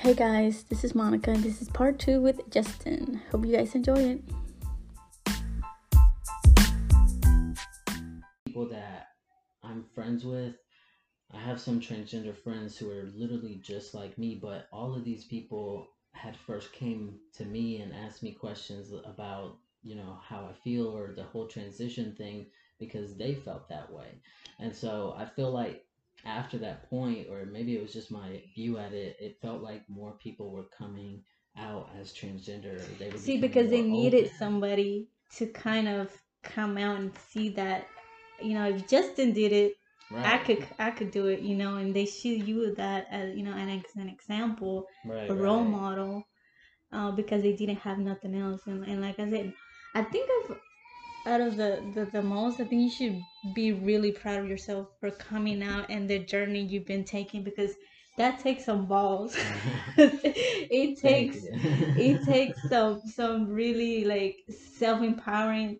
Hey guys, this is Monica and this is part two with Justin. Hope you guys enjoy it. People that I'm friends with, I have some transgender friends who are literally just like me, but all of these people had first came to me and asked me questions about, you know, how I feel or the whole transition thing because they felt that way. And so I feel like after that point, or maybe it was just my view at it, it felt like more people were coming out as transgender. They were see because they needed open. somebody to kind of come out and see that, you know, if Justin did it, right. I could I could do it, you know, and they see you that as you know, an, an example, right, a role right. model, uh, because they didn't have nothing else, and, and like I said, I think I've out of the, the the most i think you should be really proud of yourself for coming out and the journey you've been taking because that takes some balls it takes it takes some some really like self-empowering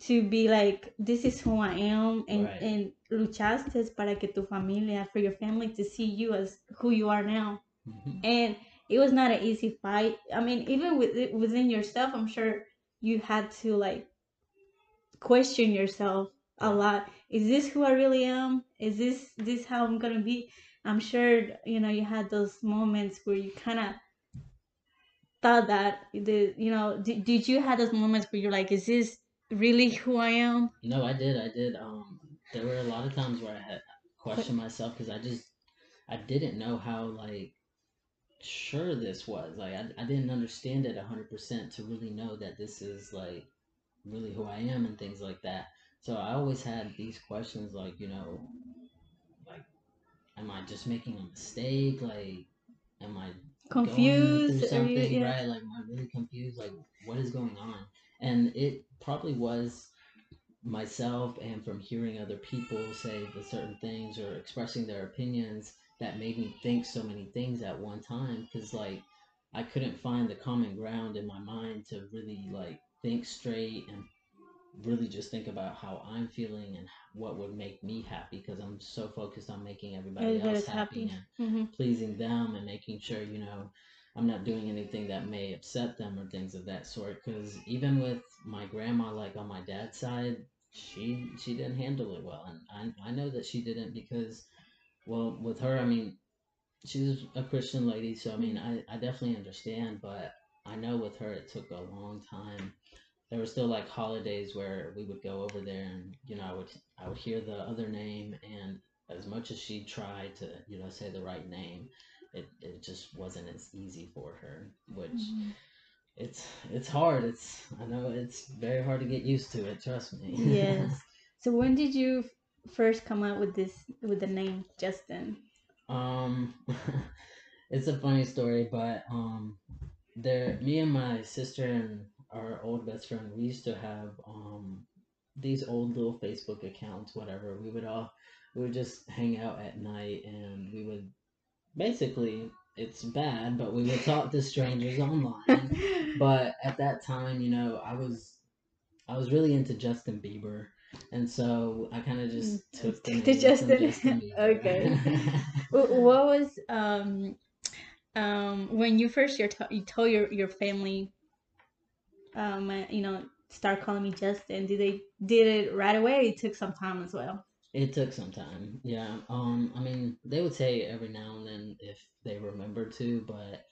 to be like this is who i am and right. and luchaste para que tu familia for your family to see you as who you are now mm-hmm. and it was not an easy fight i mean even with, within yourself i'm sure you had to like question yourself a lot. Is this who I really am? Is this this how I'm gonna be? I'm sure you know you had those moments where you kind of thought that the you know did, did you have those moments where you're like, is this really who I am? No, I did. I did. Um, there were a lot of times where I had questioned myself because I just I didn't know how like sure this was. Like I, I didn't understand it hundred percent to really know that this is like really who I am and things like that. So I always had these questions like, you know, like, am I just making a mistake? Like, am I confused? something, you, yeah. right? Like, am I really confused? Like, what is going on? And it probably was myself and from hearing other people say the certain things or expressing their opinions that made me think so many things at one time because like I couldn't find the common ground in my mind to really like think straight and really just think about how I'm feeling and what would make me happy because I'm so focused on making everybody else happy, happy. and mm-hmm. pleasing them and making sure you know I'm not doing anything that may upset them or things of that sort because even with my grandma like on my dad's side she she didn't handle it well and I, I know that she didn't because well with her I mean she's a Christian lady so I mean I, I definitely understand but I know with her it took a long time. There were still like holidays where we would go over there and you know I would I would hear the other name and as much as she tried to you know say the right name it, it just wasn't as easy for her which mm-hmm. it's it's hard. It's I know it's very hard to get used to it trust me. Yes. So when did you first come up with this with the name Justin? Um it's a funny story but um there me and my sister and our old best friend, we used to have um these old little Facebook accounts, whatever. We would all we would just hang out at night and we would basically it's bad, but we would talk to strangers online. but at that time, you know, I was I was really into Justin Bieber. And so I kind of just mm, took the name Justin. Justin okay. what was um um when you first your t- you told your your family um, you know, start calling me Justin? Did they did it right away? it took some time as well. It took some time. Yeah. Um. I mean, they would say every now and then if they remember to, but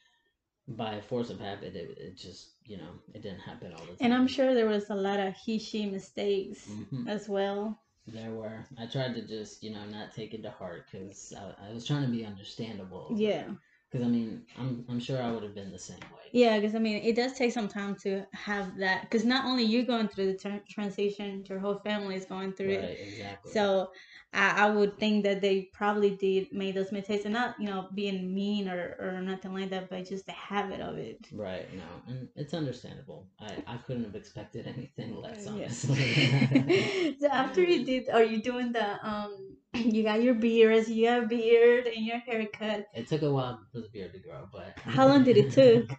by force of habit, it, it just you know it didn't happen all the time. And I'm sure there was a lot of he she mistakes mm-hmm. as well. There were. I tried to just you know not take it to heart because I, I was trying to be understandable. Yeah. Because I mean, I'm I'm sure I would have been the same way. Yeah, because I mean, it does take some time to have that. Because not only you going through the tra- transition, your whole family is going through right, it. Exactly. So I, I would think that they probably did make those mistakes, and not you know being mean or or nothing like that, but just the habit of it. Right. No, and it's understandable. I I couldn't have expected anything less, honestly. Yeah. so after you did, are you doing the um? You got your beard, you got a beard, and your haircut. It took a while for the beard to grow, but how long did it took?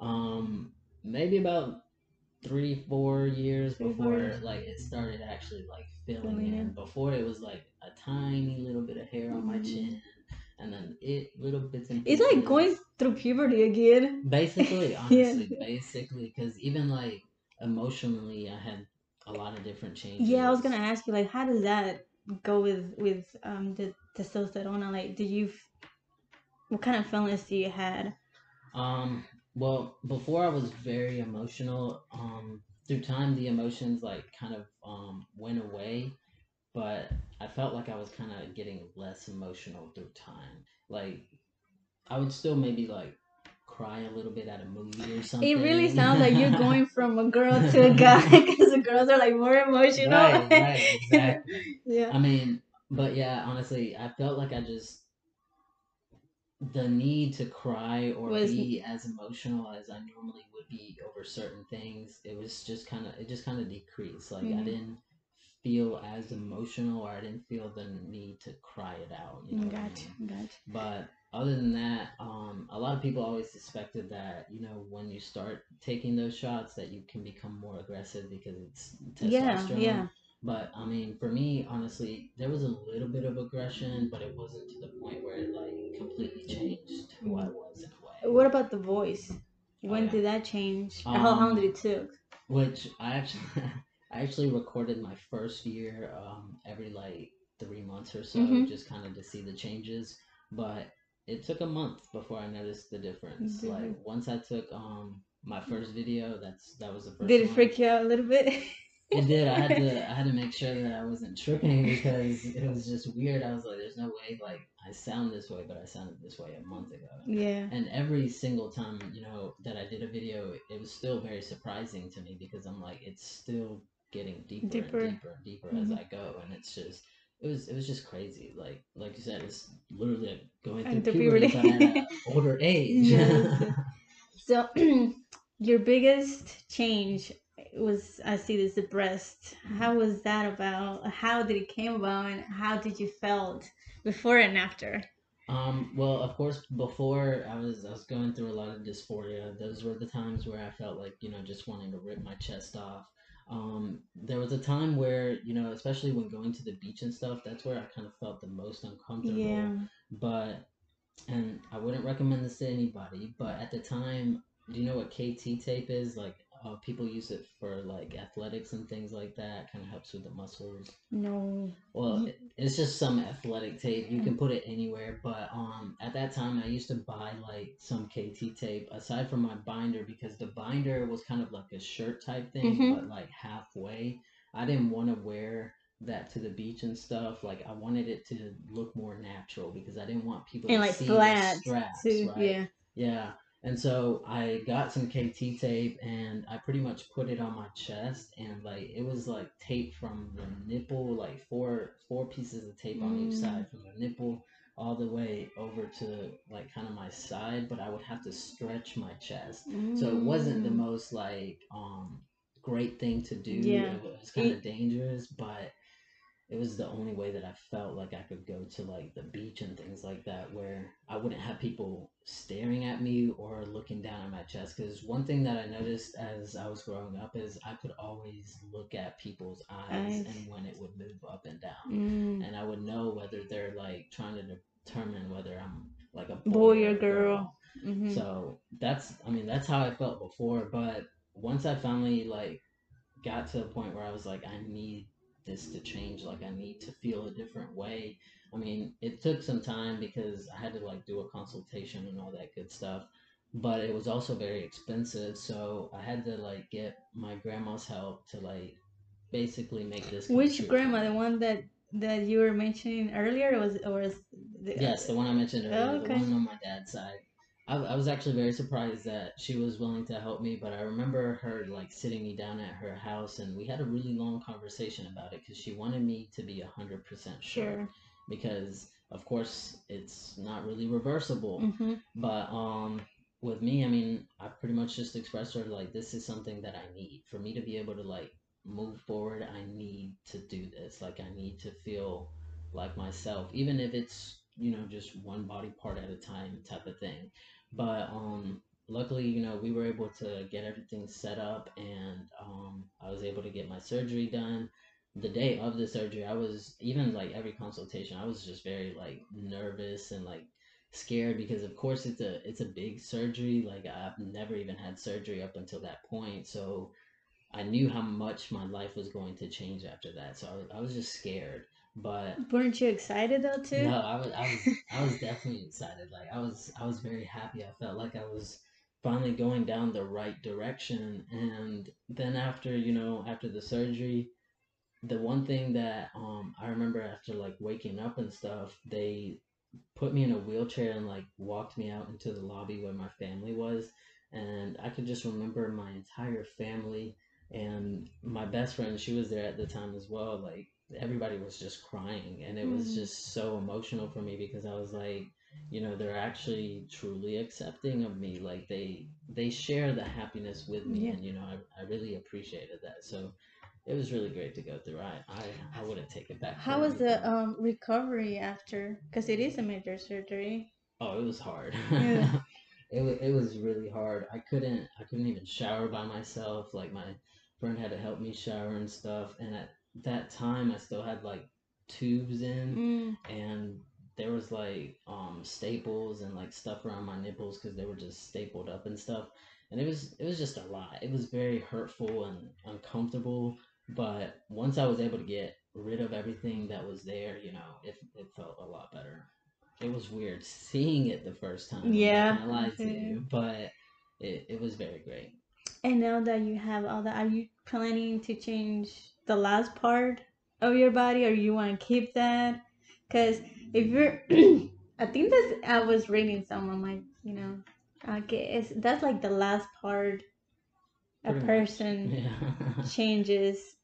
um, maybe about three, four years three, before four. like it started actually like filling in. Before it was like a tiny little bit of hair on my mm-hmm. chin, and then it little bits and pieces. It's like going through puberty again. Basically, honestly, yeah. basically, because even like emotionally, I had a lot of different changes. Yeah, I was gonna ask you like, how does that go with with um the testosterone? Like, did you? What kind of feelings do you had? Um. Well, before I was very emotional. Um. Through time, the emotions like kind of um went away but I felt like I was kind of getting less emotional through time. Like I would still maybe like cry a little bit at a movie or something. It really sounds like you're going from a girl to a guy because the girls are like more emotional. Right, right, exactly. yeah. I mean, but yeah, honestly, I felt like I just the need to cry or was, be as emotional as I normally would be over certain things. It was just kind of it just kind of decreased. Like mm-hmm. I didn't feel as emotional or I didn't feel the need to cry it out. You know gotcha, I mean? gotcha. But other than that, um, a lot of people always suspected that you know when you start taking those shots that you can become more aggressive because it's testosterone. Yeah, yeah. But I mean, for me, honestly, there was a little bit of aggression, but it wasn't to the point where it like completely changed who I was in a way. What about the voice? When oh, yeah. did that change? Um, how long did it took? Which I actually I actually recorded my first year um, every like three months or so, mm-hmm. just kind of to see the changes. But it took a month before I noticed the difference. Mm-hmm. Like once I took um my first video, that's that was the first. Did it one. freak you out a little bit? it did. I had to I had to make sure that I wasn't tripping because it was just weird. I was like, there's no way like I sound this way, but I sounded this way a month ago. Yeah. And every single time, you know, that I did a video, it was still very surprising to me because I'm like, it's still getting deeper, deeper. and deeper and deeper mm-hmm. as I go, and it's just it was it was just crazy. Like like you said, it's literally going through puberty, puberty. at an older age. so your biggest change was I see this the breast. How was that about? How did it came about, and how did you felt before and after? Um, well, of course, before I was I was going through a lot of dysphoria. Those were the times where I felt like you know just wanting to rip my chest off. Um, there was a time where, you know, especially when going to the beach and stuff, that's where I kind of felt the most uncomfortable. Yeah. But, and I wouldn't recommend this to anybody, but at the time, do you know what KT tape is? Like, uh, people use it for like athletics and things like that. Kind of helps with the muscles. No. Well, it, it's just some athletic tape. You can put it anywhere. But um, at that time, I used to buy like some KT tape aside from my binder because the binder was kind of like a shirt type thing, mm-hmm. but like halfway. I didn't want to wear that to the beach and stuff. Like I wanted it to look more natural because I didn't want people and to like see flat the straps, too. right? Yeah. Yeah. And so I got some KT tape and I pretty much put it on my chest and like it was like tape from the nipple, like four four pieces of tape on each side from the nipple all the way over to like kind of my side, but I would have to stretch my chest. Mm. So it wasn't the mm. most like um great thing to do. Yeah. It was kind of dangerous, but it was the only way that I felt like I could go to like the beach and things like that where I wouldn't have people staring at me or looking down at my chest because one thing that I noticed as I was growing up is I could always look at people's eyes and when it would move up and down mm. and I would know whether they're like trying to determine whether I'm like a boy, boy or girl. girl. Mm-hmm. So that's I mean that's how I felt before but once I finally like got to a point where I was like I need this to change. Like I need to feel a different way. I mean, it took some time because I had to like do a consultation and all that good stuff. But it was also very expensive, so I had to like get my grandma's help to like basically make this. Which grandma? The one that that you were mentioning earlier, was or was the, yes, the one I mentioned earlier, oh, okay. the one on my dad's side. I, I was actually very surprised that she was willing to help me, but I remember her like sitting me down at her house and we had a really long conversation about it because she wanted me to be 100% sure. sure. Because, of course, it's not really reversible. Mm-hmm. But um, with me, I mean, I pretty much just expressed her like, this is something that I need. For me to be able to like move forward, I need to do this. Like, I need to feel like myself, even if it's you know, just one body part at a time type of thing. But um, luckily, you know, we were able to get everything set up and um, I was able to get my surgery done. the day of the surgery, I was even like every consultation, I was just very like nervous and like scared because of course it's a it's a big surgery. Like I've never even had surgery up until that point, so I knew how much my life was going to change after that. So I I was just scared. But weren't you excited though too? No, I was I was I was definitely excited. Like I was I was very happy. I felt like I was finally going down the right direction and then after, you know, after the surgery, the one thing that um I remember after like waking up and stuff, they put me in a wheelchair and like walked me out into the lobby where my family was and I could just remember my entire family and my best friend she was there at the time as well like everybody was just crying and it was mm. just so emotional for me because I was like you know they're actually truly accepting of me like they they share the happiness with me yeah. and you know I, I really appreciated that so it was really great to go through. I I, I wouldn't take it back. How was the um recovery after? Because it is a major surgery. Oh, it was hard. Yeah. it it was really hard. I couldn't I couldn't even shower by myself. Like my friend had to help me shower and stuff. And at that time, I still had like tubes in, mm. and there was like um staples and like stuff around my nipples because they were just stapled up and stuff and it was it was just a lot it was very hurtful and uncomfortable but once I was able to get rid of everything that was there, you know, it, it felt a lot better. It was weird seeing it the first time. Yeah. I lied to you, but it, it was very great. And now that you have all that, are you planning to change the last part of your body or you want to keep that? Because if you're, I think that's, I was reading someone like, you know, okay, it's, that's like the last part a person yeah. changes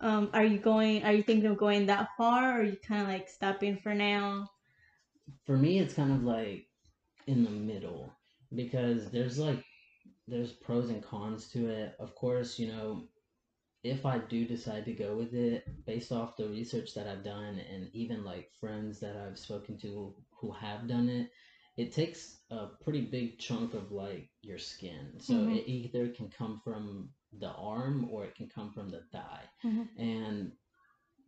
um are you going are you thinking of going that far or are you kind of like stopping for now for me it's kind of like in the middle because there's like there's pros and cons to it of course you know if i do decide to go with it based off the research that i've done and even like friends that i've spoken to who have done it it takes a pretty big chunk of like your skin. So mm-hmm. it either can come from the arm or it can come from the thigh. Mm-hmm. And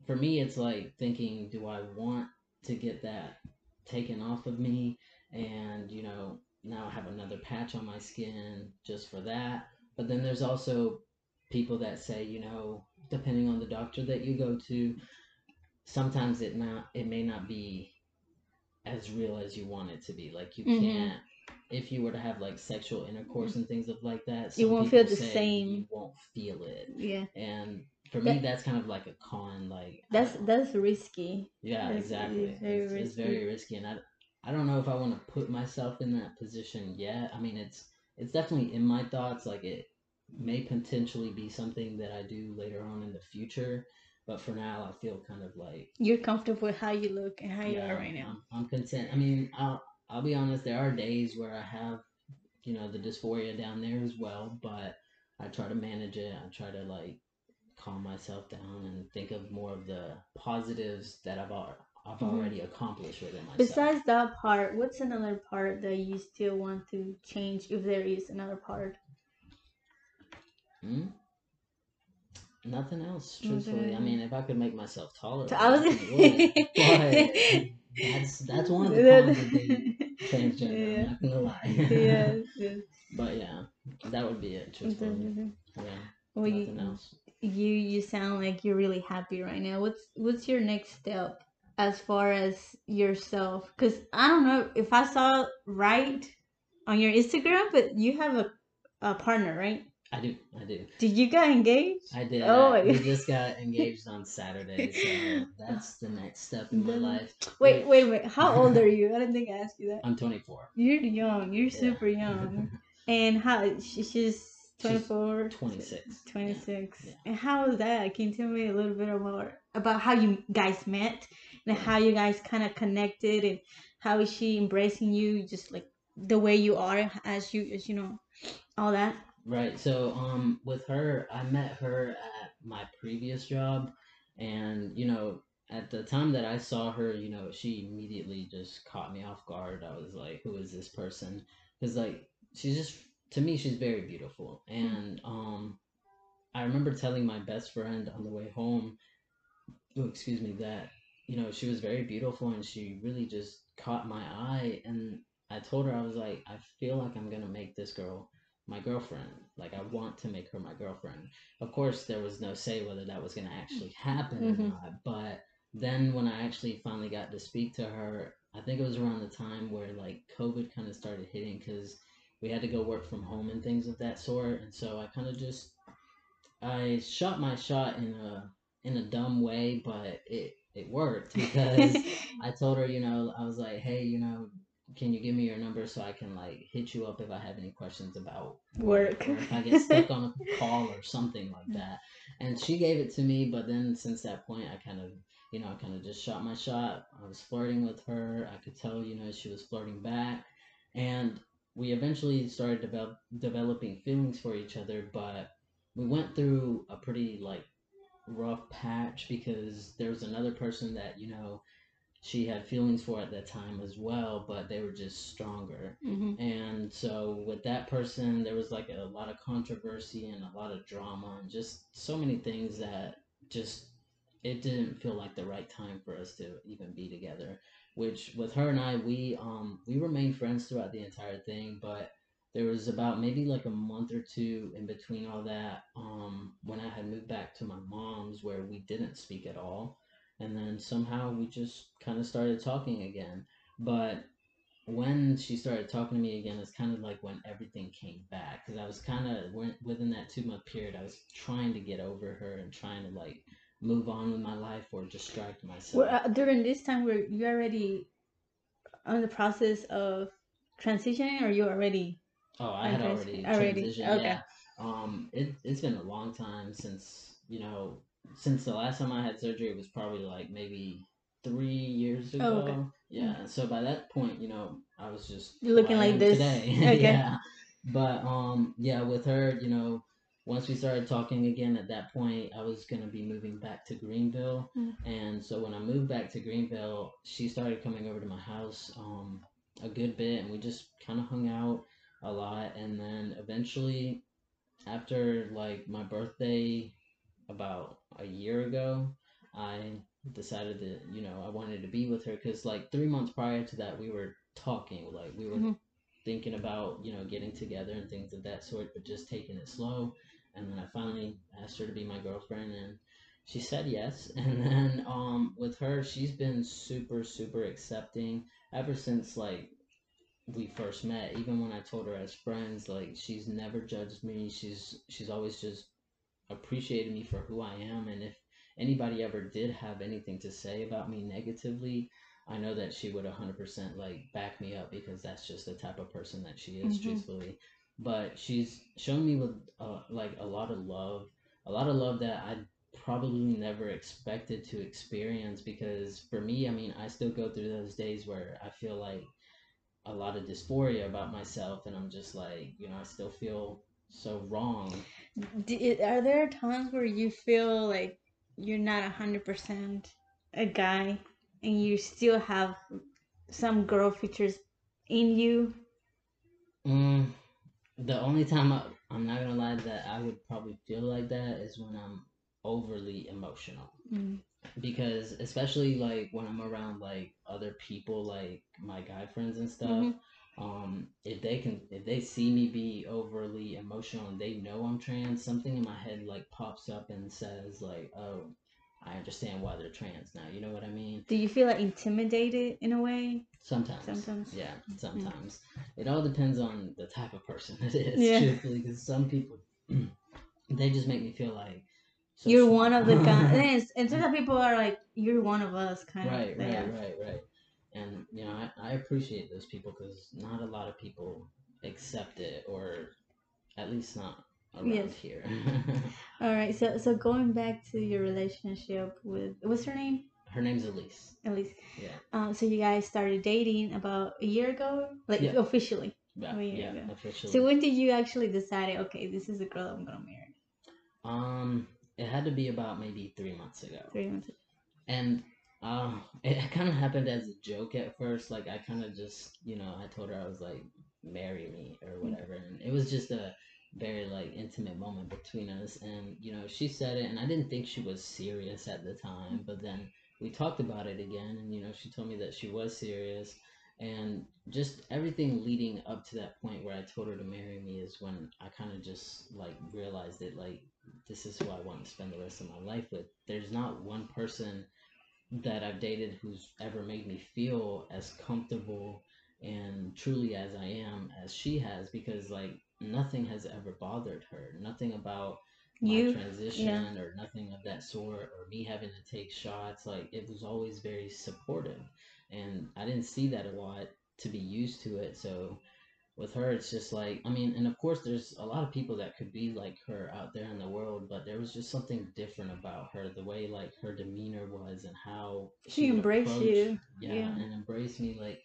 for me, it's like thinking, do I want to get that taken off of me? And, you know, now I have another patch on my skin just for that. But then there's also people that say, you know, depending on the doctor that you go to, sometimes it not it may not be as real as you want it to be. Like you mm-hmm. can't if you were to have like sexual intercourse and things of like that, you won't feel the same. You won't feel it. Yeah. And for that, me, that's kind of like a con. Like that's that's risky. Yeah, that's, exactly. It's very, it's, it's very risky, and I I don't know if I want to put myself in that position yet. I mean, it's it's definitely in my thoughts. Like it may potentially be something that I do later on in the future. But for now, I feel kind of like you're comfortable with how you look and how yeah, you are right now. I'm, I'm content. I mean, I'll I'll be honest. There are days where I have, you know, the dysphoria down there as well. But I try to manage it. I try to like calm myself down and think of more of the positives that I've I've mm-hmm. already accomplished within myself. Besides that part, what's another part that you still want to change if there is another part? Hmm? Nothing else, truthfully. I mean, if I could make myself taller, I, was... would. But that's that's one of the cons of being transgender. Yeah. I'm not gonna lie. yes, yes. But yeah, that would be it, truthfully. Yeah. Well, nothing you, else. You you sound like you're really happy right now. What's what's your next step as far as yourself? Because I don't know if I saw right on your Instagram, but you have a, a partner, right? I do. I do. Did you get engaged? I did. Oh, uh, we just got engaged on Saturday, so that's the next step in my life. Wait, wait, wait. How old are you? I didn't think I asked you that. I'm 24. You're young. You're yeah. super young. and how she, she's 24 26 26 yeah. and how was that can you tell me a little bit about about how you guys met and how you guys kind of connected and how is she embracing you just like the way you are as you as you know all that Right. So um with her, I met her at my previous job and you know, at the time that I saw her, you know, she immediately just caught me off guard. I was like, who is this person? Cuz like she's just to me she's very beautiful. And um I remember telling my best friend on the way home oh, excuse me, that you know she was very beautiful and she really just caught my eye. And I told her I was like, I feel like I'm gonna make this girl my girlfriend. Like I want to make her my girlfriend. Of course, there was no say whether that was gonna actually happen mm-hmm. or not. But then when I actually finally got to speak to her, I think it was around the time where like COVID kind of started hitting because we had to go work from home and things of that sort. And so I kind of just I shot my shot in a in a dumb way, but it it worked because I told her, you know, I was like, hey, you know, can you give me your number so I can like hit you up if I have any questions about work, work or if I get stuck on a call or something like that. And she gave it to me, but then since that point, I kind of, you know, I kind of just shot my shot. I was flirting with her. I could tell, you know, she was flirting back, and we eventually started develop, developing feelings for each other. But we went through a pretty like rough patch because there was another person that you know she had feelings for at that time as well, but they were just stronger. Mm-hmm. And so with that person, there was like a lot of controversy and a lot of drama and just so many things that just it didn't feel like the right time for us to even be together. Which with her and I, we um we remained friends throughout the entire thing, but there was about maybe like a month or two in between all that um when I had moved back to my mom's where we didn't speak at all and then somehow we just kind of started talking again. But when she started talking to me again, it's kind of like when everything came back because I was kind of within that two month period. I was trying to get over her and trying to like move on with my life or distract myself. Well, uh, during this time, were you already on the process of transitioning, or you already? Oh, I had already, already transitioned. Okay. Yeah. Um, it it's been a long time since you know since the last time I had surgery, it was probably like maybe three years ago. Oh, okay. Yeah. So by that point, you know, I was just You're looking like this today. Okay. yeah. But um, yeah, with her, you know, once we started talking again, at that point, I was gonna be moving back to Greenville, mm. and so when I moved back to Greenville, she started coming over to my house um a good bit, and we just kind of hung out a lot, and then eventually, after like my birthday about a year ago, I decided that you know I wanted to be with her because like three months prior to that we were talking like we were mm-hmm. thinking about you know getting together and things of that sort but just taking it slow. And then I finally asked her to be my girlfriend and she said yes. And then um with her she's been super super accepting ever since like we first met. Even when I told her as friends like she's never judged me. She's she's always just appreciated me for who I am. And if anybody ever did have anything to say about me negatively, I know that she would 100% like back me up because that's just the type of person that she is, mm-hmm. truthfully. But she's shown me with uh, like a lot of love, a lot of love that I probably never expected to experience because for me, I mean, I still go through those days where I feel like a lot of dysphoria about myself and I'm just like, you know, I still feel so wrong. Are there times where you feel like you're not a hundred percent a guy and you still have some girl features in you? Mm, the only time I, I'm not gonna lie that I would probably feel like that is when I'm overly emotional. Mm. Because especially like when I'm around like other people, like my guy friends and stuff, mm-hmm um, if they can if they see me be overly emotional and they know I'm trans, something in my head like pops up and says like, "Oh, I understand why they're trans now." You know what I mean? Do you feel like intimidated in a way? Sometimes. Sometimes. Yeah, sometimes. It all depends on the type of person it is, yeah. truthfully, because some people they just make me feel like so you're smart. one of the guys, and some people are like, "You're one of us," kind right, of. Right, right, right, right and you know I, I appreciate those people because not a lot of people accept it or at least not around yes. here. All right so so going back to your relationship with what's her name? Her name's elise. Elise. Yeah. Um so you guys started dating about a year ago? Like yeah. officially. Yeah, yeah ago. officially. So when did you actually decide okay this is the girl i'm gonna marry? Um it had to be about maybe three months ago. Three months ago. and um, it kind of happened as a joke at first. Like I kind of just, you know, I told her I was like, marry me or whatever, and it was just a very like intimate moment between us and you know she said it and i didn't think she was serious at the time but then we talked about it again and you know she told me that she was serious and just everything leading up to that point where i told her to marry me is when i kind of just like realized it like this is who i want to spend the rest of my life with there's not one person that i've dated who's ever made me feel as comfortable and truly as i am as she has because like nothing has ever bothered her. Nothing about my you, transition yeah. or nothing of that sort or me having to take shots. Like it was always very supportive. And I didn't see that a lot to be used to it. So with her it's just like I mean, and of course there's a lot of people that could be like her out there in the world, but there was just something different about her, the way like her demeanor was and how she, she embraced you. Yeah, yeah, and embraced me like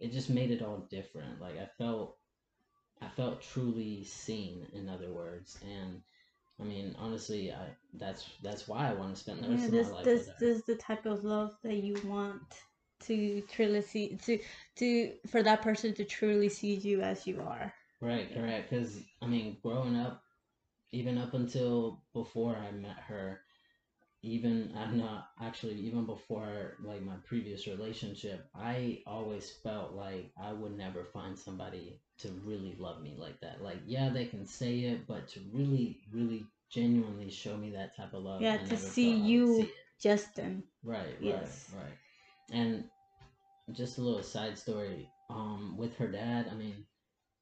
it just made it all different. Like I felt I felt truly seen, in other words, and I mean, honestly, I that's that's why I want to spend the rest yeah, this, of my life this, with her. This is the type of love that you want to truly see to to for that person to truly see you as you are. Right, correct. Because I mean, growing up, even up until before I met her, even I'm not actually even before like my previous relationship, I always felt like I would never find somebody to really love me like that. Like, yeah, they can say it, but to really, really genuinely show me that type of love. Yeah, I to see you, see Justin. Right, yes. right, right. And just a little side story. Um, with her dad, I mean,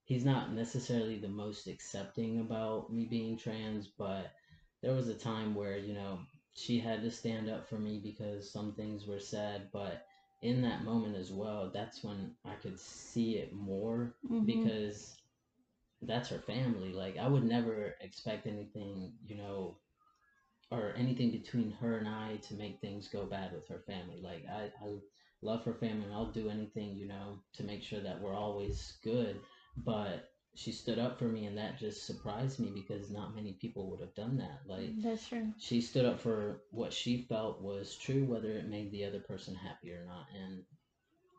he's not necessarily the most accepting about me being trans, but there was a time where, you know, she had to stand up for me because some things were said, but in that moment as well, that's when I could see it more mm-hmm. because that's her family. Like I would never expect anything, you know, or anything between her and I to make things go bad with her family. Like I, I love her family and I'll do anything, you know, to make sure that we're always good. But she stood up for me and that just surprised me because not many people would have done that. Like that's true. she stood up for what she felt was true whether it made the other person happy or not. And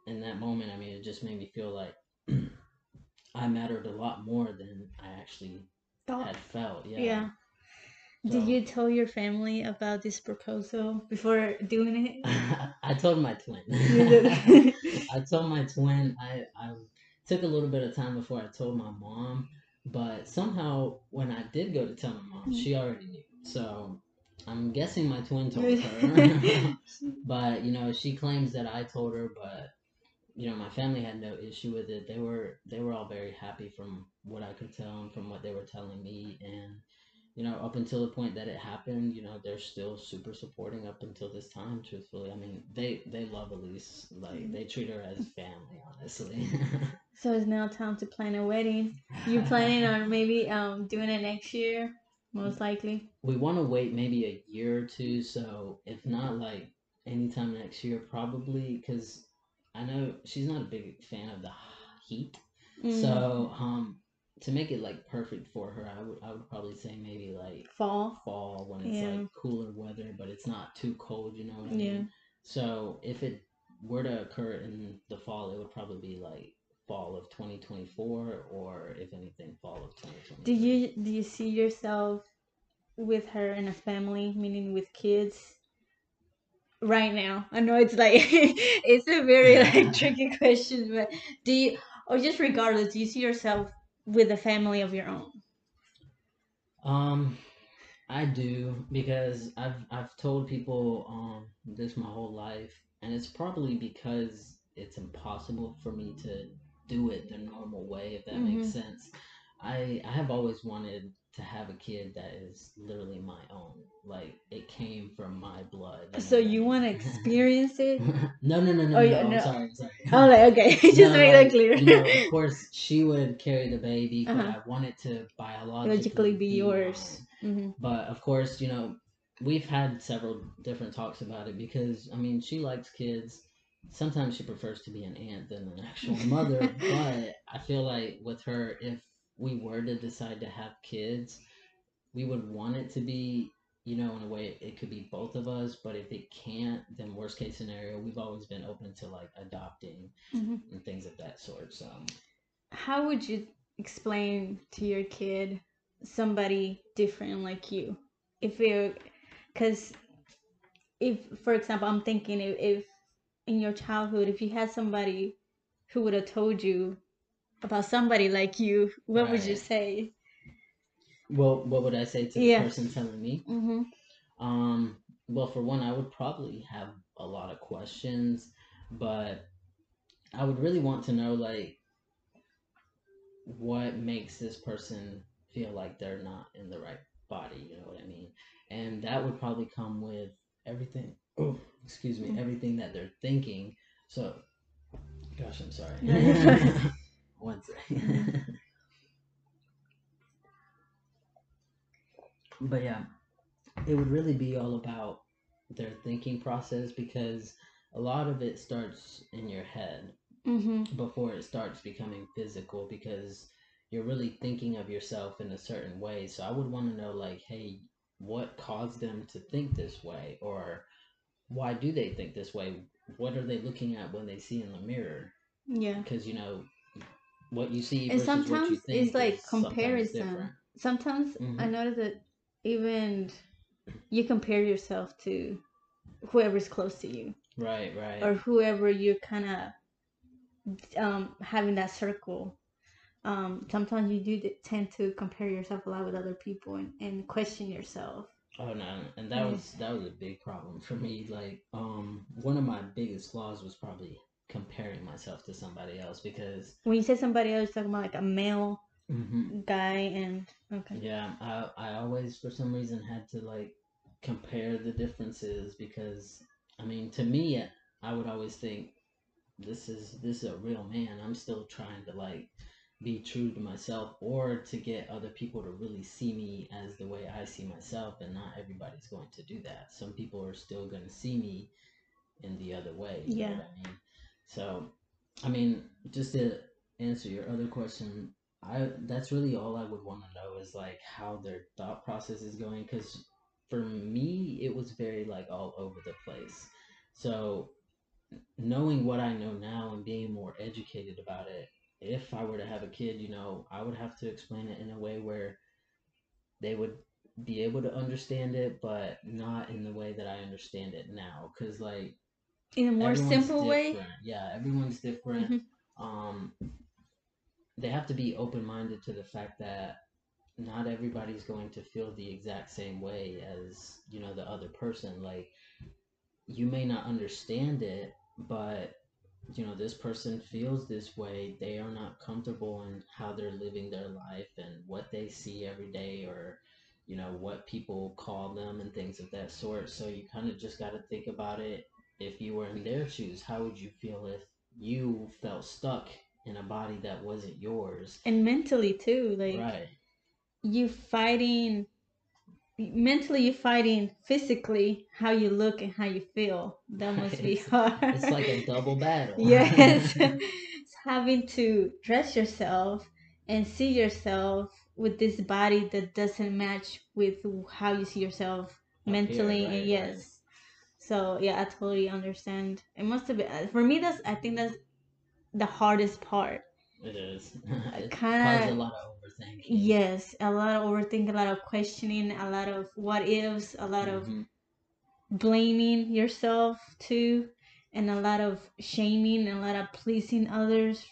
in that moment i mean it just made me feel like i mattered a lot more than i actually Thought. had felt. Yeah. Yeah so, did you tell your family about this proposal before doing it i told my twin i told my twin i i took a little bit of time before I told my mom, but somehow when I did go to tell my mom, mm-hmm. she already knew. So I'm guessing my twin told her. but you know, she claims that I told her, but you know, my family had no issue with it. They were they were all very happy from what I could tell and from what they were telling me and you know, up until the point that it happened, you know, they're still super supporting up until this time, truthfully. I mean, they they love Elise. Like they treat her as family, honestly. so it's now time to plan a wedding. You planning on maybe um doing it next year? Most likely. We want to wait maybe a year or two. So if not like anytime next year, probably because I know she's not a big fan of the heat. Mm. So um to make it like perfect for her, I would I would probably say maybe like fall, fall when it's yeah. like cooler weather, but it's not too cold. You know what I yeah. mean? So if it were to occur in the fall, it would probably be like fall of 2024, or if anything, fall of 2020. Do you do you see yourself with her in a family, meaning with kids? Right now, I know it's like it's a very like tricky question, but do you, or just regardless, do you see yourself with a family of your own? Um, I do because I've I've told people um this my whole life, and it's probably because it's impossible for me to do it the normal way, if that mm-hmm. makes sense. I I have always wanted to have a kid that is literally my own. Like it came from my blood. You so you want to experience it? no, no, no, no. Oh, no, no. I'm sorry, I'm sorry. Oh, like, okay. Just no, make that clear. you know, of course, she would carry the baby, but uh-huh. I want it to biologically be, be yours. Mm-hmm. But of course, you know, we've had several different talks about it because I mean, she likes kids. Sometimes she prefers to be an aunt than an actual mother, but I feel like with her, if we were to decide to have kids, we would want it to be, you know, in a way it could be both of us. But if it can't, then worst case scenario, we've always been open to like adopting mm-hmm. and things of that sort. So, how would you explain to your kid somebody different like you if you because if for example i'm thinking if, if in your childhood if you had somebody who would have told you about somebody like you what right. would you say? Well what would i say to the yeah. person telling me? Mm-hmm. um well for one i would probably have a lot of questions but i would really want to know like what makes this person feel like they're not in the right body you know what i mean? And that would probably come with everything oh excuse me everything that they're thinking. So gosh i'm sorry one second but yeah it would really be all about their thinking process because a lot of it starts in your head mm-hmm. before it starts becoming physical because you're really thinking of yourself in a certain way. So I would want to know, like, hey, what caused them to think this way? Or why do they think this way? What are they looking at when they see in the mirror? Yeah. Because, you know, what you see and sometimes it's like comparison. Sometimes, sometimes mm-hmm. I notice that even you compare yourself to whoever's close to you. Right, right. Or whoever you're kind of um, having that circle um, sometimes you do tend to compare yourself a lot with other people and, and question yourself. Oh no, and that was that was a big problem for me. Like, um, one of my biggest flaws was probably comparing myself to somebody else because when you say somebody else, talking about like a male mm-hmm. guy and okay. Yeah, I I always for some reason had to like compare the differences because I mean to me I would always think this is this is a real man. I'm still trying to like be true to myself or to get other people to really see me as the way I see myself and not everybody's going to do that. Some people are still going to see me in the other way. yeah. I mean? So, I mean, just to answer your other question, I that's really all I would want to know is like how their thought process is going cuz for me it was very like all over the place. So, knowing what I know now and being more educated about it if I were to have a kid, you know, I would have to explain it in a way where they would be able to understand it, but not in the way that I understand it now. Because, like, in a more simple different. way, yeah, everyone's different. Mm-hmm. Um, they have to be open minded to the fact that not everybody's going to feel the exact same way as you know the other person. Like, you may not understand it, but you know this person feels this way they are not comfortable in how they're living their life and what they see every day or you know what people call them and things of that sort so you kind of just got to think about it if you were in their shoes how would you feel if you felt stuck in a body that wasn't yours and mentally too like right you fighting mentally you're fighting physically how you look and how you feel. That must be hard. It's like a double battle. yes. it's having to dress yourself and see yourself with this body that doesn't match with how you see yourself mentally right, and yes. Right. So yeah, I totally understand. It must have been for me that's I think that's the hardest part. It is. kind of a lot of overthinking. Yes, a lot of overthinking, a lot of questioning, a lot of what ifs, a lot mm-hmm. of blaming yourself too, and a lot of shaming and a lot of pleasing others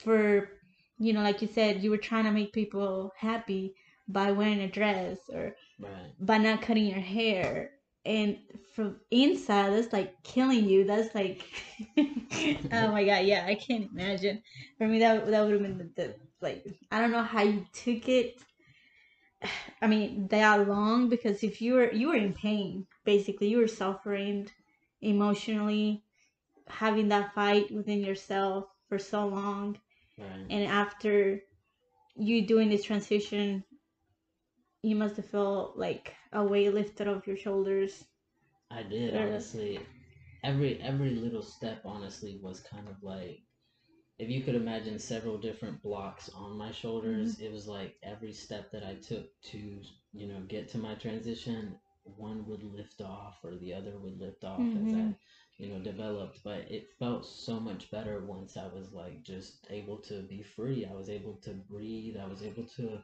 for, you know, like you said, you were trying to make people happy by wearing a dress or right. by not cutting your hair and from inside that's like killing you that's like oh my god yeah i can't imagine for me that that would have been the, the like I don't know how you took it. I mean, that long because if you were you were in pain, basically you were suffering emotionally, having that fight within yourself for so long, right. and after you doing this transition, you must have felt like a weight lifted off your shoulders. I did honestly. Every every little step honestly was kind of like if you could imagine several different blocks on my shoulders, mm-hmm. it was like every step that I took to, you know, get to my transition, one would lift off or the other would lift off mm-hmm. as I, mm-hmm. you know, developed. But it felt so much better once I was like just able to be free. I was able to breathe. I was able to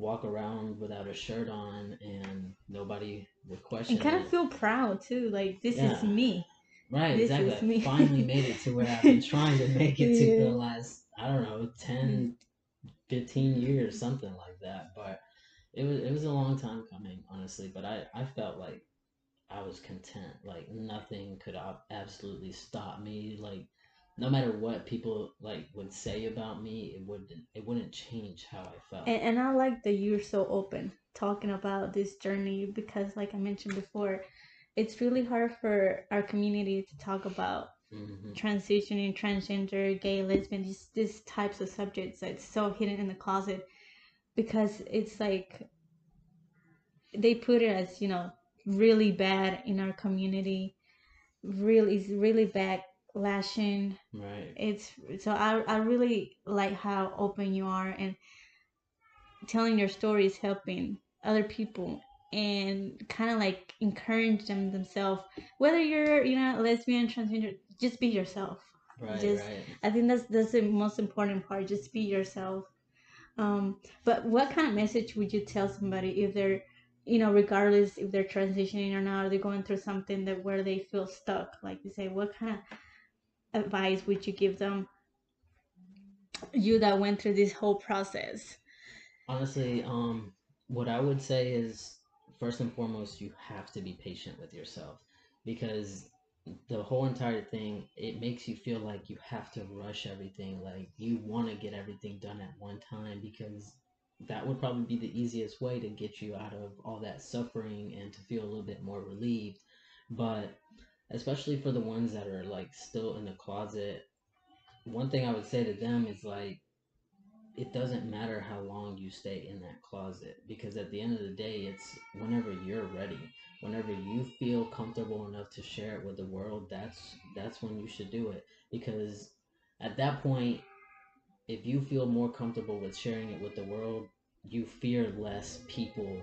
walk around without a shirt on and nobody would question and kind it. of feel proud too like this yeah. is me right this exactly I finally made it to where i've been trying to make it yeah. to the last i don't know 10 mm-hmm. 15 years something like that but it was it was a long time coming honestly but i i felt like i was content like nothing could absolutely stop me like no matter what people like would say about me, it wouldn't it wouldn't change how I felt. And, and I like that you're so open talking about this journey because, like I mentioned before, it's really hard for our community to talk about mm-hmm. transitioning, transgender, gay, lesbian, these these types of subjects that's so hidden in the closet because it's like they put it as you know really bad in our community really it's really bad lashing. Right. It's so i i really like how open you are and telling your stories helping other people and kind of like encourage them themselves. Whether you're you know lesbian transgender just be yourself. Right, just right. i think that's that's the most important part just be yourself. Um but what kind of message would you tell somebody if they're you know regardless if they're transitioning or not or they're going through something that where they feel stuck like you say what kind of advice would you give them? You that went through this whole process. Honestly um what i would say is first and foremost you have to be patient with yourself because the whole entire thing it makes you feel like you have to rush everything like you want to get everything done at one time because that would probably be the easiest way to get you out of all that suffering and to feel a little bit more relieved. But especially for the ones that are like still in the closet one thing i would say to them is like it doesn't matter how long you stay in that closet because at the end of the day it's whenever you're ready. Whenever you feel comfortable enough to share it with the world that's that's when you should do it. Because at that point if you feel more comfortable with sharing it with the world you fear less people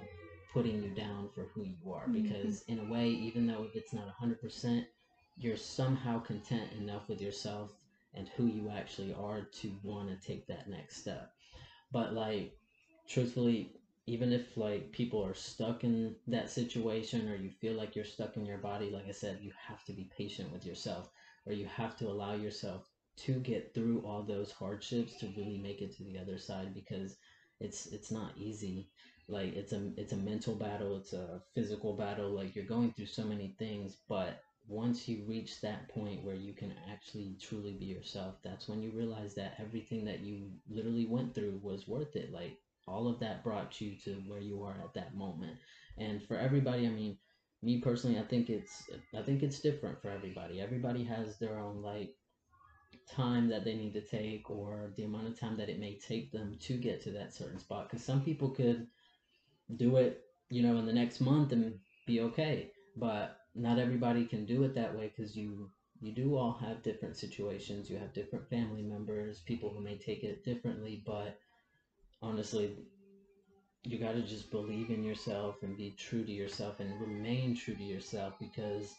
putting you down for who you are mm-hmm. because mm-hmm. in a way even though it's not 100% you're somehow content enough with yourself and who you actually are to want to take that next step but like truthfully even if like people are stuck in that situation or you feel like you're stuck in your body like i said you have to be patient with yourself or you have to allow yourself to get through all those hardships to really make it to the other side because it's it's not easy like it's a it's a mental battle it's a physical battle like you're going through so many things but once you reach that point where you can actually truly be yourself that's when you realize that everything that you literally went through was worth it. Like all of that brought you to where you are at that moment. And for everybody i mean me personally i think it's i think it's different for everybody. Everybody has their own like time that they need to take or the amount of time that it may take them to get to that certain spot. Because some people could do it, you know, in the next month and be okay. But not everybody can do it that way because you you do all have different situations. You have different family members, people who may take it differently. But honestly, you got to just believe in yourself and be true to yourself and remain true to yourself because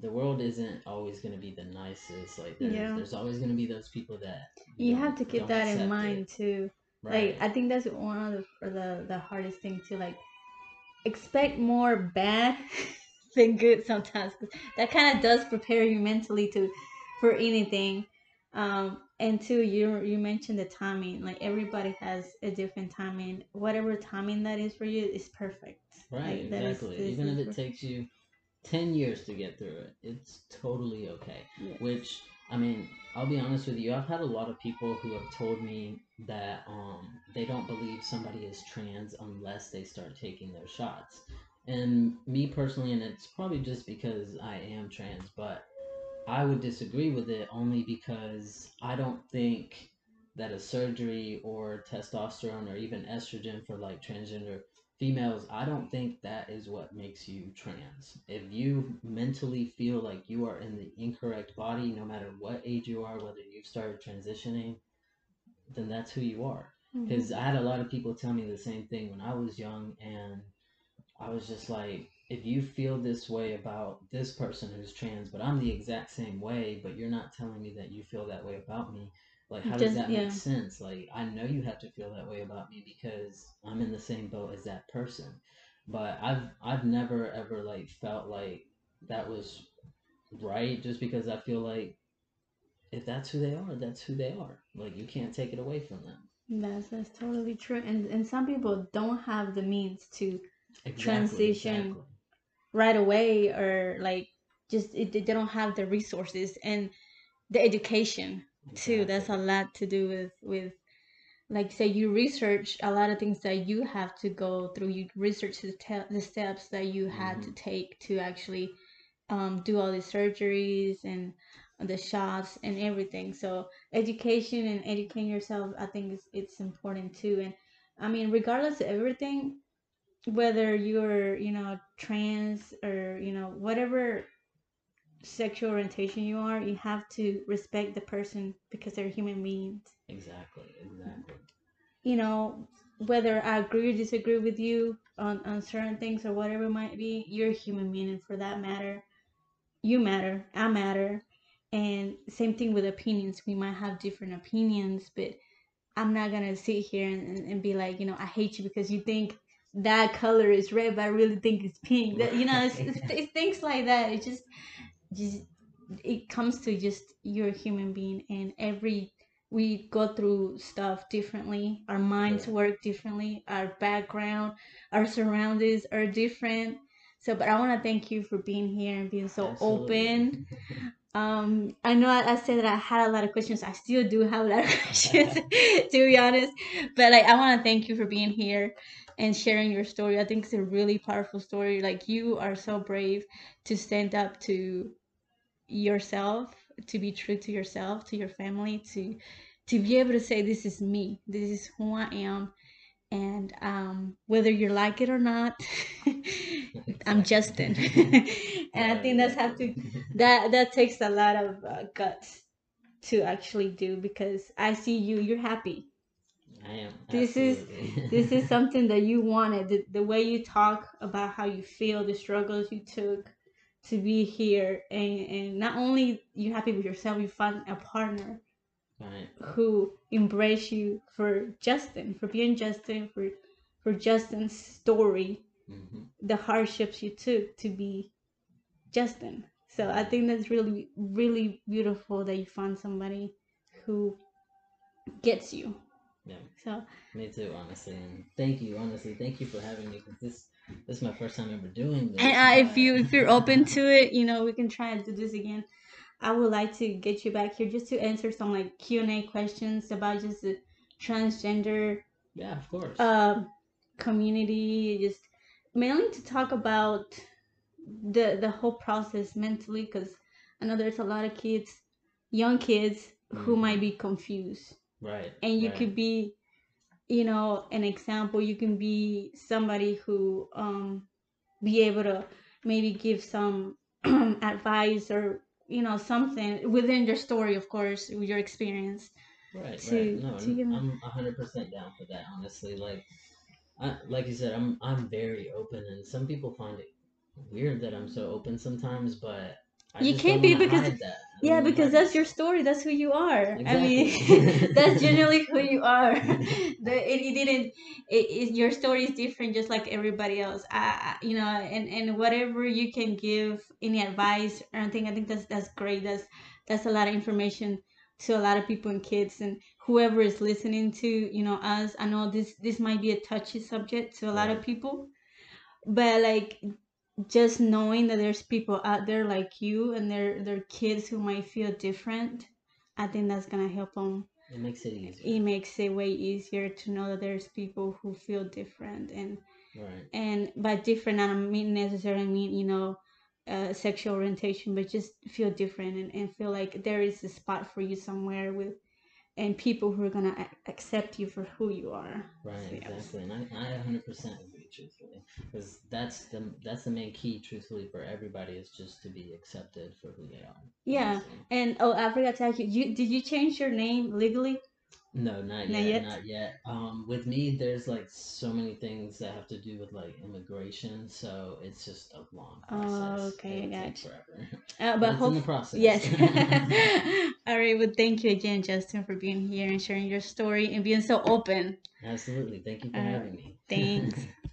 the world isn't always going to be the nicest. Like there's, yeah. there's always going to be those people that you have to keep that in mind it. too. Right. Like I think that's one of the the, the hardest thing to like expect more bad than good sometimes that kind of does prepare you mentally to for anything. Um, and two, you you mentioned the timing. Like everybody has a different timing. Whatever timing that is for you is perfect. Right. Like, exactly. Is, Even if it perfect. takes you ten years to get through it, it's totally okay. Yes. Which I mean, I'll be honest with you. I've had a lot of people who have told me that um, they don't believe somebody is trans unless they start taking their shots. And me personally, and it's probably just because I am trans, but I would disagree with it only because I don't think that a surgery or testosterone or even estrogen for like transgender females, I don't think that is what makes you trans. If you mentally feel like you are in the incorrect body, no matter what age you are, whether you've started transitioning, then that's who you are. Because mm-hmm. I had a lot of people tell me the same thing when I was young, and I was just like, if you feel this way about this person who's trans, but I'm the exact same way, but you're not telling me that you feel that way about me, Like, how does that yeah. make sense? Like, I know you have to feel that way about me because I'm in the same boat as that person. But I've I've never ever like felt like that was right just because I feel like if that's who they are, that's who they are. Like you can't take it away from them. That's that's totally true. And and some people don't have the means to exactly, transition exactly. right away or like just it, they don't have the resources and the education exactly. too. That's a lot to do with with like say you research a lot of things that you have to go through. You research the, te- the steps that you had mm-hmm. to take to actually um, do all the surgeries and the shots and everything. So education and educating yourself, I think is it's important too. And I mean, regardless of everything, whether you're you know trans or you know whatever sexual orientation you are, you have to respect the person because they're human beings. Exactly. Exactly. You know, whether I agree or disagree with you on, on certain things or whatever it might be, you're a human being, and for that matter, you matter, I matter, and same thing with opinions. We might have different opinions, but I'm not gonna sit here and, and, and be like, you know, I hate you because you think that color is red, but I really think it's pink. That you know, it's, it's, it's things like that. It just, just it comes to just you're a human being, and every we go through stuff differently. Our minds work differently. Our background, our surroundings are different. So, but I want to thank you for being here and being so Absolutely. open. Um, I know I, I, said that I had a lot of questions. I still do have a lot of questions, to be honest. But like, I want to thank you for being here and sharing your story. I think it's a really powerful story. Like, you are so brave to stand up to yourself, to be true to yourself, to your family, to to be able to say, "This is me. This is who I am." and um, whether you like it or not i'm justin and i think that's have to that that takes a lot of uh, guts to actually do because i see you you're happy i am this absolutely. is this is something that you wanted the, the way you talk about how you feel the struggles you took to be here and and not only you happy with yourself you find a partner right. who embrace you for Justin, for being Justin, for for Justin's story, mm-hmm. the hardships you took to be Justin. So I think that's really really beautiful that you found somebody who gets you. Yeah. So me too, honestly, and thank you, honestly, thank you for having me because this this is my first time ever doing this. And uh, if you if you're open to it, you know, we can try and do this again. I would like to get you back here just to answer some like Q and A questions about just the transgender. Yeah, of course. Uh, community, just mainly to talk about the the whole process mentally, because I know there's a lot of kids, young kids, who mm-hmm. might be confused. Right. And you right. could be, you know, an example. You can be somebody who um be able to maybe give some advice or you know something within your story of course with your experience right to, right no to, I'm, I'm 100% down for that honestly like I, like you said i'm i'm very open and some people find it weird that i'm so open sometimes but I you can't be because yeah mm, because that's your story that's who you are. Exactly. i mean that's generally who you are. The, it, it didn't it, it, your story is different just like everybody else. I, you know and and whatever you can give any advice or anything i think that's that's great. That's that's a lot of information to a lot of people and kids and whoever is listening to you know us. I know this this might be a touchy subject to a lot of people but like just knowing that there's people out there like you and there are kids who might feel different i think that's gonna help them it makes it easier. It makes it way easier to know that there's people who feel different and right. and by different i don't mean necessarily mean you know uh, sexual orientation but just feel different and, and feel like there is a spot for you somewhere with and people who are gonna accept you for who you are. Right so, exactly and I, I 100% agree truthfully, because that's the that's the main key, truthfully, for everybody is just to be accepted for who they are. Yeah, and oh, I forgot to ask you, you did you change your name legally? No, not, not yet, yet, Not yet. Um, with me, there's like so many things that have to do with like immigration, so it's just a long process. Oh, okay, gotcha. Forever. Uh, but, but hope- in the process. Yes. All right. Well, thank you again, Justin, for being here and sharing your story and being so open. Absolutely. Thank you for uh, having me. Thanks.